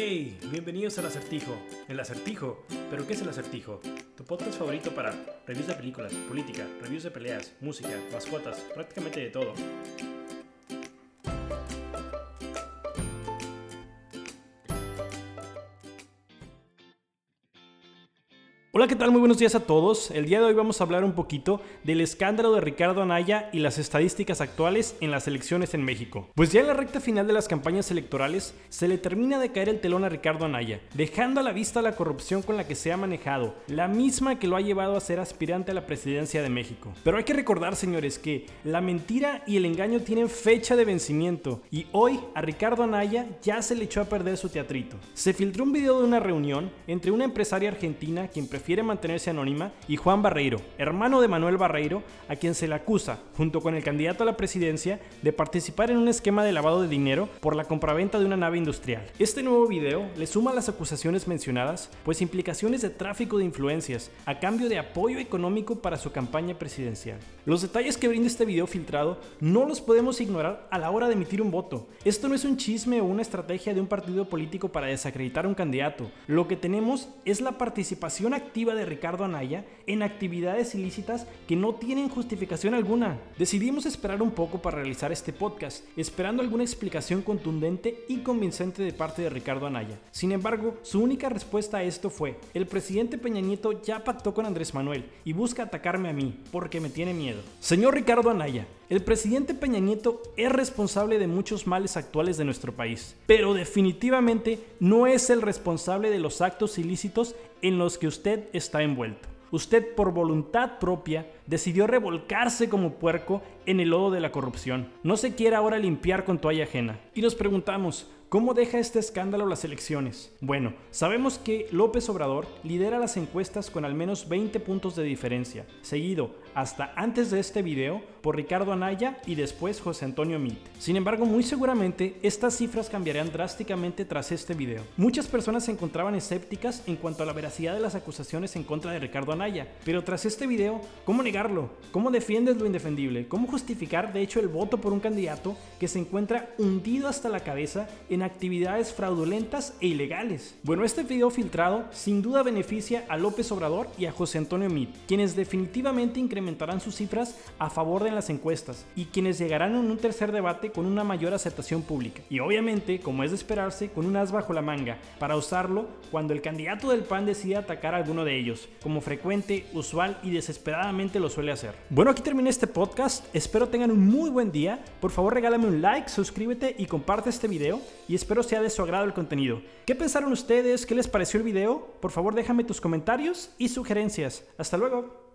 Hey, bienvenidos al acertijo. El acertijo. ¿Pero qué es el acertijo? Tu podcast favorito para reviews de películas, política, reviews de peleas, música, mascotas, prácticamente de todo. Hola, ¿qué tal? Muy buenos días a todos. El día de hoy vamos a hablar un poquito del escándalo de Ricardo Anaya y las estadísticas actuales en las elecciones en México. Pues ya en la recta final de las campañas electorales se le termina de caer el telón a Ricardo Anaya, dejando a la vista la corrupción con la que se ha manejado, la misma que lo ha llevado a ser aspirante a la presidencia de México. Pero hay que recordar, señores, que la mentira y el engaño tienen fecha de vencimiento y hoy a Ricardo Anaya ya se le echó a perder su teatrito. Se filtró un video de una reunión entre una empresaria argentina quien prefiere quiere mantenerse anónima, y Juan Barreiro, hermano de Manuel Barreiro, a quien se le acusa, junto con el candidato a la presidencia, de participar en un esquema de lavado de dinero por la compraventa de una nave industrial. Este nuevo video le suma las acusaciones mencionadas, pues implicaciones de tráfico de influencias, a cambio de apoyo económico para su campaña presidencial. Los detalles que brinda este video filtrado no los podemos ignorar a la hora de emitir un voto. Esto no es un chisme o una estrategia de un partido político para desacreditar a un candidato. Lo que tenemos es la participación activa de Ricardo Anaya en actividades ilícitas que no tienen justificación alguna. Decidimos esperar un poco para realizar este podcast, esperando alguna explicación contundente y convincente de parte de Ricardo Anaya. Sin embargo, su única respuesta a esto fue, el presidente Peña Nieto ya pactó con Andrés Manuel y busca atacarme a mí porque me tiene miedo. Señor Ricardo Anaya, el presidente Peña Nieto es responsable de muchos males actuales de nuestro país, pero definitivamente no es el responsable de los actos ilícitos en los que usted está envuelto. Usted por voluntad propia decidió revolcarse como puerco en el lodo de la corrupción. No se quiere ahora limpiar con toalla ajena. Y nos preguntamos, ¿Cómo deja este escándalo las elecciones? Bueno, sabemos que López Obrador lidera las encuestas con al menos 20 puntos de diferencia, seguido hasta antes de este video por Ricardo Anaya y después José Antonio Mit. Sin embargo, muy seguramente estas cifras cambiarán drásticamente tras este video. Muchas personas se encontraban escépticas en cuanto a la veracidad de las acusaciones en contra de Ricardo Anaya, pero tras este video, ¿cómo negarlo? ¿Cómo defiendes lo indefendible? ¿Cómo justificar de hecho el voto por un candidato que se encuentra hundido hasta la cabeza en actividades fraudulentas e ilegales. Bueno, este video filtrado sin duda beneficia a López Obrador y a José Antonio Meade, quienes definitivamente incrementarán sus cifras a favor de las encuestas y quienes llegarán en un tercer debate con una mayor aceptación pública. Y obviamente, como es de esperarse, con un as bajo la manga para usarlo cuando el candidato del PAN decida atacar a alguno de ellos, como frecuente, usual y desesperadamente lo suele hacer. Bueno, aquí termina este podcast. Espero tengan un muy buen día. Por favor, regálame un like, suscríbete y comparte este video y espero sea de su agrado el contenido. ¿Qué pensaron ustedes? ¿Qué les pareció el video? Por favor déjame tus comentarios y sugerencias. Hasta luego.